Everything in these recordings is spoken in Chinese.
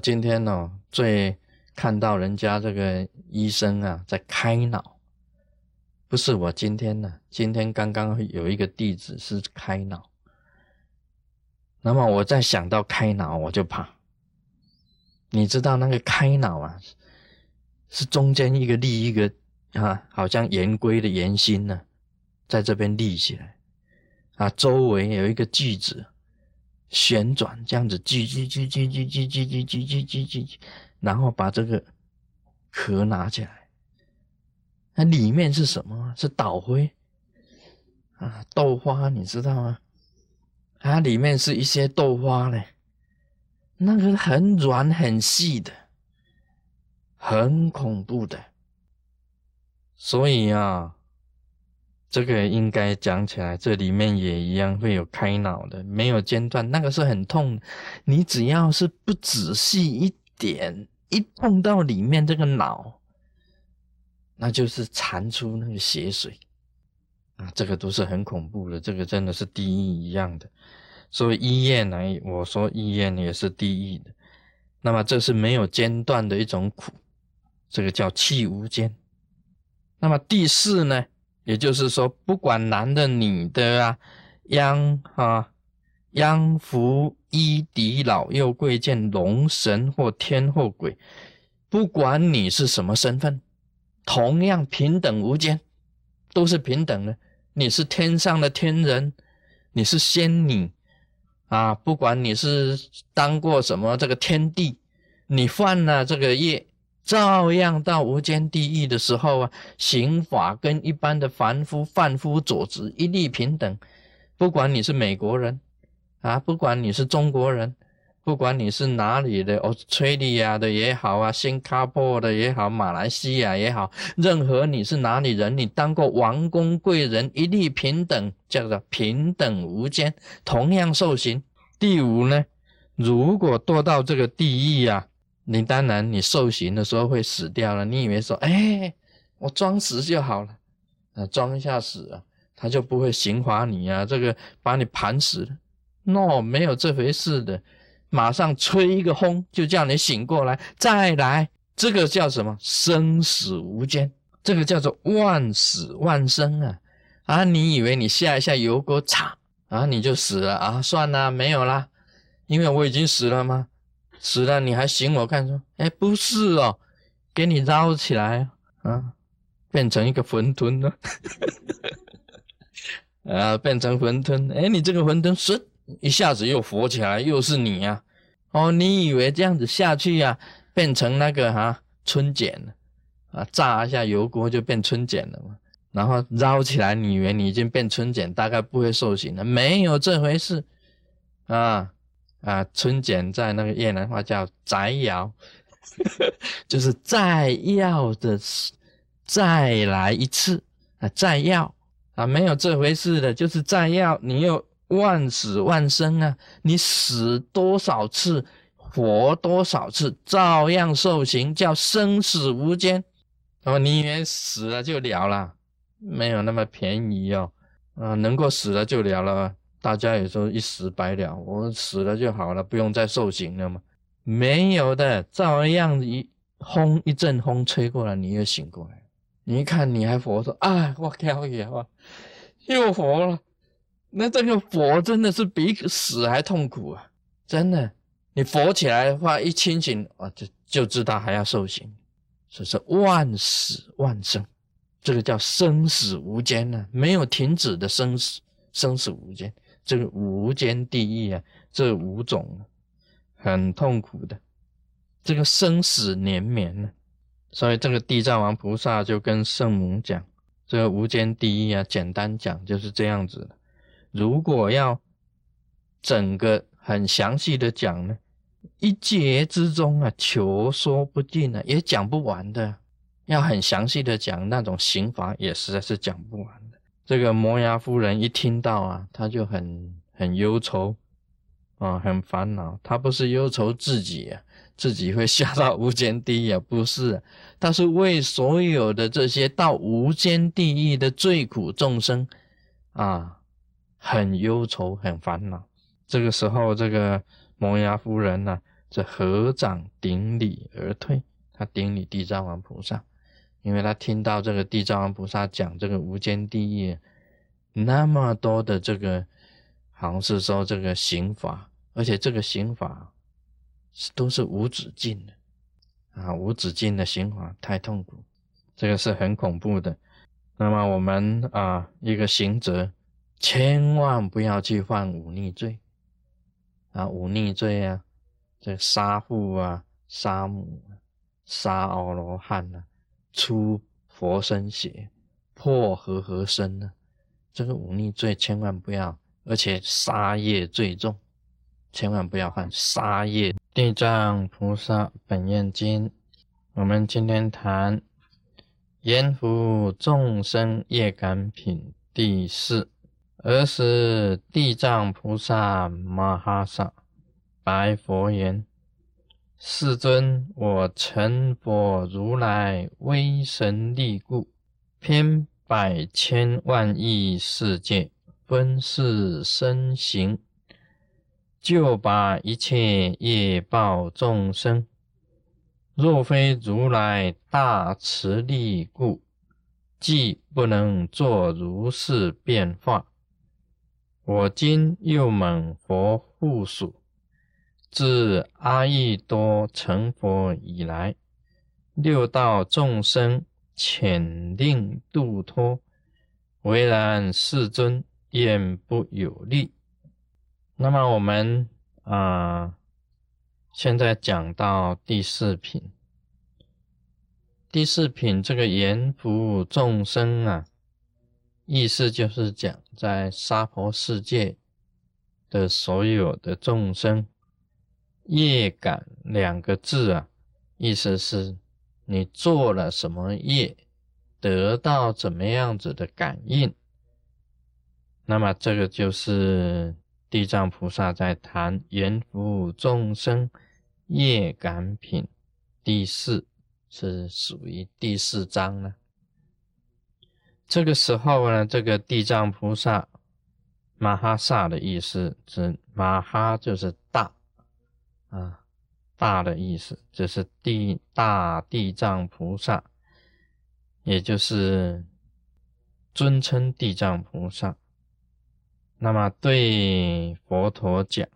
今天呢，最看到人家这个医生啊，在开脑，不是我今天呢，今天刚刚有一个弟子是开脑，那么我在想到开脑，我就怕。你知道那个开脑啊，是中间一个立一个啊，好像圆规的圆心呢，在这边立起来，啊，周围有一个锯子。旋转这样子，锯锯锯锯锯锯锯锯锯锯锯锯，然后把这个壳拿起来，那里面是什么？是倒灰啊，豆花，你知道吗？它里面是一些豆花嘞，那个很软很细的，很恐怖的，所以啊。这个应该讲起来，这里面也一样会有开脑的，没有间断，那个是很痛。你只要是不仔细一点，一碰到里面这个脑，那就是产出那个血水啊，这个都是很恐怖的。这个真的是地狱一样的。所以医院呢，我说医院也是地狱的。那么这是没有间断的一种苦，这个叫气无间。那么第四呢？也就是说，不管男的女的啊，央啊，央福衣敌老幼贵贱龙神或天或鬼，不管你是什么身份，同样平等无间，都是平等的。你是天上的天人，你是仙女啊，不管你是当过什么这个天地，你犯了这个业。照样到无间地狱的时候啊，刑法跟一般的凡夫、贩夫佐子一律平等。不管你是美国人啊，不管你是中国人，不管你是哪里的，Australia 的也好啊，新加坡的也好，马来西亚也好，任何你是哪里人，你当过王公贵人，一律平等，叫做平等无间，同样受刑。第五呢，如果堕到这个地狱啊。你当然，你受刑的时候会死掉了。你以为说，哎，我装死就好了，啊，装一下死啊，他就不会刑罚你啊，这个把你盘死了。no，没有这回事的，马上吹一个轰，就叫你醒过来，再来。这个叫什么？生死无间，这个叫做万死万生啊！啊，你以为你下一下油锅，嚓，啊，你就死了啊？算了，没有啦，因为我已经死了吗？死了你还醒我看说，哎，不是哦，给你捞起来啊，变成一个馄饨了，啊，变成馄饨，哎，你这个馄饨是一下子又活起来，又是你呀，哦，你以为这样子下去呀，变成那个哈春茧了，啊，炸一下油锅就变春茧了嘛，然后捞起来，你以为你已经变春茧，大概不会受刑了，没有这回事，啊。啊，春茧在那个越南话叫“再要 ”，就是再要的，再来一次啊，再要啊，没有这回事的，就是再要，你又万死万生啊，你死多少次，活多少次，照样受刑，叫生死无间。哦，你以为死了就了了？没有那么便宜哦，啊，能够死了就了了。大家也说一死百了，我死了就好了，不用再受刑了嘛？没有的，照样一轰一阵风吹过来，你又醒过来。你一看你还活着，啊，我靠也啊，又活了。那这个活真的是比死还痛苦啊！真的，你活起来的话，一清醒啊，就就知道还要受刑，所以说万死万生，这个叫生死无间呢，没有停止的生死，生死无间。这个无间地狱啊，这五种很痛苦的，这个生死连绵呢，所以这个地藏王菩萨就跟圣母讲，这个无间地狱啊，简单讲就是这样子的。如果要整个很详细的讲呢，一节之中啊，求说不尽啊，也讲不完的。要很详细的讲那种刑罚，也实在是讲不完。这个摩崖夫人一听到啊，她就很很忧愁啊，很烦恼。她不是忧愁自己啊，自己会下到无间地狱，不是，她是为所有的这些到无间地狱的罪苦众生啊，很忧愁，很烦恼。这个时候，这个摩崖夫人呢，这合掌顶礼而退。他顶礼地藏王菩萨，因为他听到这个地藏王菩萨讲这个无间地狱那么多的这个，好像是说这个刑法，而且这个刑法是都是无止境的啊，无止境的刑法太痛苦，这个是很恐怖的。那么我们啊，一个行者千万不要去犯忤逆罪啊，忤逆罪啊，这杀父啊，杀母。杀阿罗汉呢，出佛身血，破和合身呢，这个忤逆罪千万不要，而且杀业最重，千万不要犯杀业。地藏菩萨本愿经，我们今天谈阎浮众生业感品第四，而是地藏菩萨摩诃萨白佛言。世尊，我成佛如来威神力故，偏百千万亿世界分世身行，就把一切业报众生。若非如来大慈力故，即不能作如是变化。我今又蒙佛护属。自阿逸多成佛以来，六道众生遣令度脱，唯然世尊言不有力。那么我们啊，现在讲到第四品。第四品这个言服众生啊，意思就是讲在娑婆世界的所有的众生。业感两个字啊，意思是你做了什么业，得到怎么样子的感应。那么这个就是地藏菩萨在谈言福众生业感品第四，是属于第四章呢。这个时候呢，这个地藏菩萨马哈萨的意思是马哈就是。啊，大的意思，这是地大地藏菩萨，也就是尊称地藏菩萨。那么对佛陀讲：“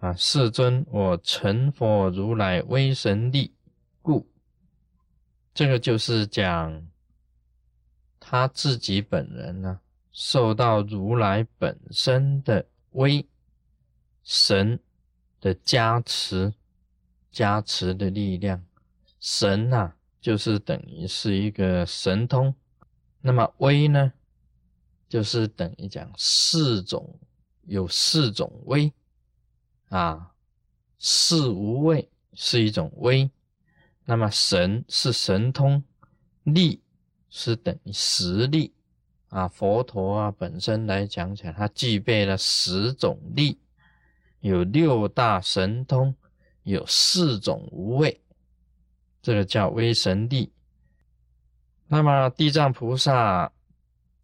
啊，世尊，我成佛如来威神力故。”这个就是讲他自己本人呢，受到如来本身的威神。的加持，加持的力量，神呐，就是等于是一个神通。那么威呢，就是等于讲四种，有四种威啊，四无畏是一种威。那么神是神通，力是等于实力啊。佛陀啊，本身来讲起来，他具备了十种力。有六大神通，有四种无畏，这个叫威神力。那么地藏菩萨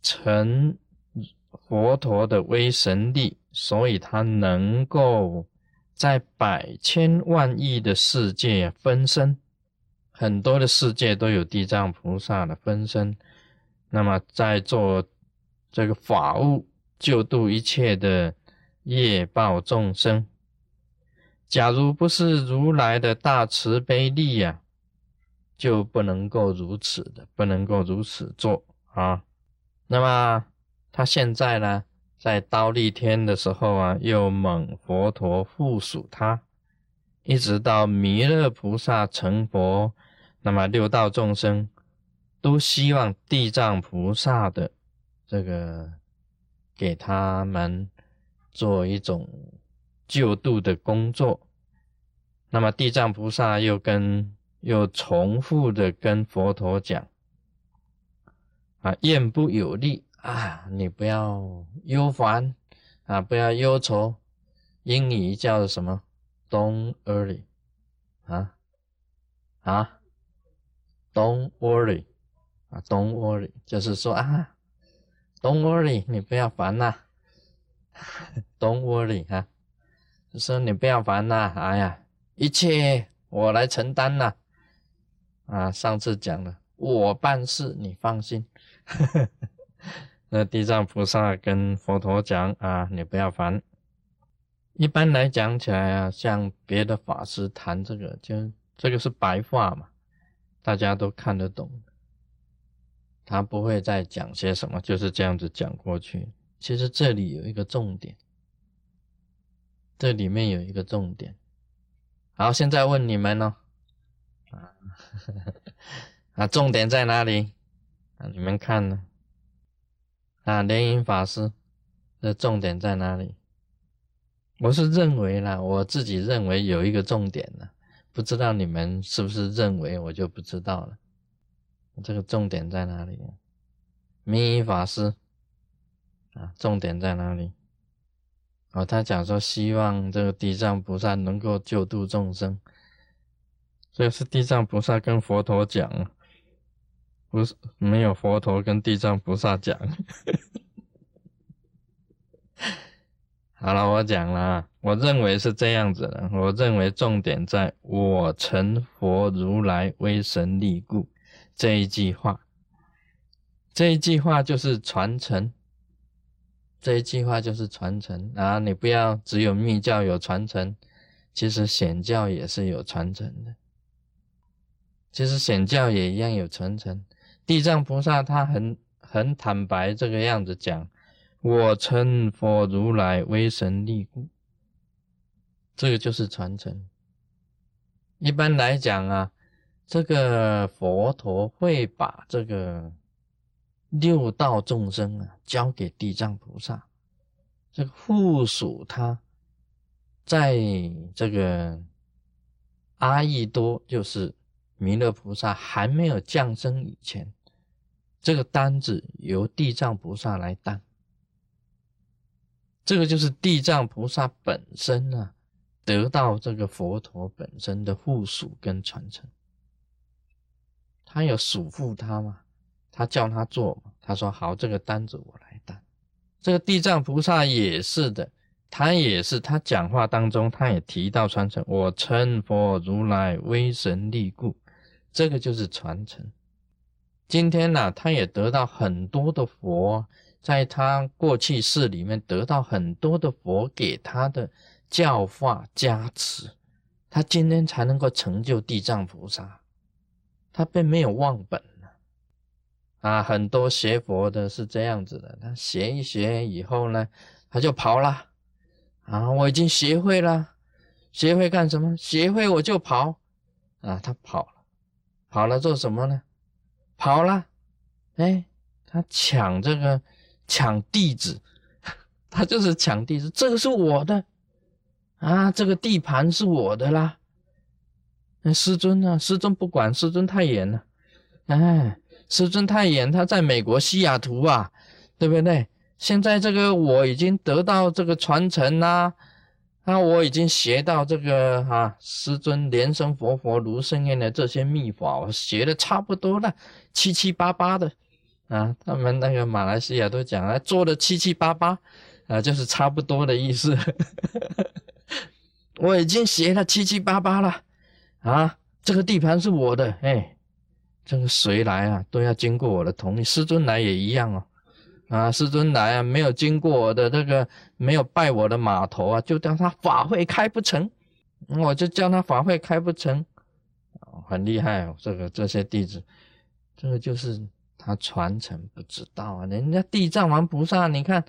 成佛陀的威神力，所以他能够在百千万亿的世界分身，很多的世界都有地藏菩萨的分身。那么在做这个法务，救度一切的。业报众生，假如不是如来的大慈悲力呀，就不能够如此的，不能够如此做啊。那么他现在呢，在刀立天的时候啊，又蒙佛陀附属他，一直到弥勒菩萨成佛，那么六道众生都希望地藏菩萨的这个给他们。做一种救度的工作，那么地藏菩萨又跟又重复的跟佛陀讲啊，愿不有力啊，你不要忧烦啊，不要忧愁。英语叫什么？Don't worry 啊啊，Don't worry 啊，Don't worry，就是说啊，Don't worry，你不要烦呐。Don't worry 哈，说你不要烦呐，哎呀，一切我来承担呐。啊，上次讲了，我办事，你放心。那地藏菩萨跟佛陀讲啊，你不要烦。一般来讲起来啊，像别的法师谈这个，就这个是白话嘛，大家都看得懂。他不会再讲些什么，就是这样子讲过去。其实这里有一个重点，这里面有一个重点。好，现在问你们呢，啊，啊，重点在哪里？啊，你们看呢？啊，莲影法师的重点在哪里？我是认为啦，我自己认为有一个重点呢，不知道你们是不是认为，我就不知道了。这个重点在哪里？明仪法师啊，重点在哪里？哦，他讲说希望这个地藏菩萨能够救度众生，所以是地藏菩萨跟佛陀讲，不是没有佛陀跟地藏菩萨讲。好了，我讲了，我认为是这样子的，我认为重点在我成佛如来威神力故。这一句话，这一句话就是传承。这一句话就是传承啊！你不要只有密教有传承，其实显教也是有传承的。其实显教也一样有传承。地藏菩萨他很很坦白这个样子讲：“我称佛如来威神力故。”这个就是传承。一般来讲啊。这个佛陀会把这个六道众生啊交给地藏菩萨，这个附属他，在这个阿逸多就是弥勒菩萨还没有降生以前，这个单子由地藏菩萨来担，这个就是地藏菩萨本身啊得到这个佛陀本身的附属跟传承。他有嘱咐他吗？他叫他做嘛？他说好，这个单子我来担。这个地藏菩萨也是的，他也是，他讲话当中他也提到传承。我称佛如来威神力故，这个就是传承。今天呢，他也得到很多的佛，在他过去世里面得到很多的佛给他的教化加持，他今天才能够成就地藏菩萨。他并没有忘本啊！很多学佛的是这样子的，他学一学以后呢，他就跑了啊！我已经学会了，学会干什么？学会我就跑啊！他跑了，跑了做什么呢？跑了，哎，他抢这个抢弟子，他就是抢弟子，这个是我的啊，这个地盘是我的啦。那师尊呢？师尊不管，师尊太严了。哎，师尊太严，他在美国西雅图啊，对不对？现在这个我已经得到这个传承啦，啊，我已经学到这个哈，师尊莲生活佛如圣愿的这些秘法，我学的差不多了，七七八八的啊。他们那个马来西亚都讲啊，做的七七八八啊，就是差不多的意思。我已经学了七七八八了。啊，这个地盘是我的，哎，这个谁来啊，都要经过我的同意。师尊来也一样哦，啊，师尊来啊，没有经过我的这个，没有拜我的码头啊，就叫他法会开不成，我就叫他法会开不成，很厉害哦，这个这些弟子，这个就是他传承不知道啊，人家地藏王菩萨，你看。